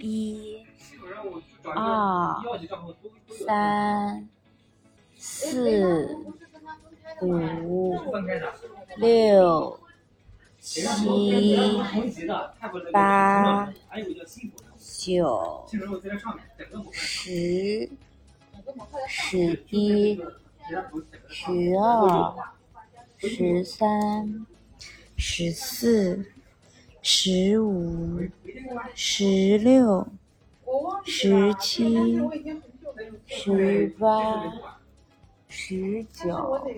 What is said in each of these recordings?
一、二、三、四、五、六、七、八、九、十、十一、十二、十三、十四。十五、十六、十七、十八、十九、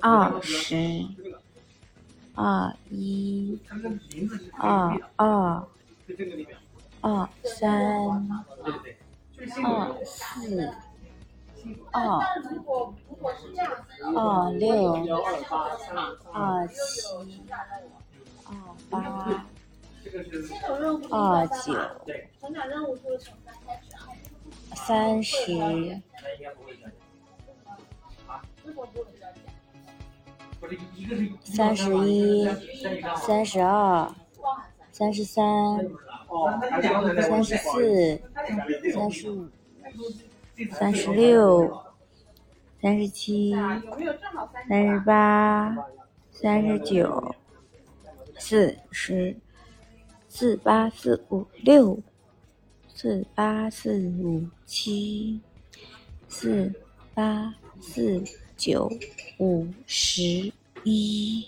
二十、二一、二二、二三、二四、二二六、二七。二八，二九，三十，三十一，三十二，三十三，三十四，三十五，三十六，三十七，三十八，三十九。四十，四八四五六，四八四五七，四八四九五十一。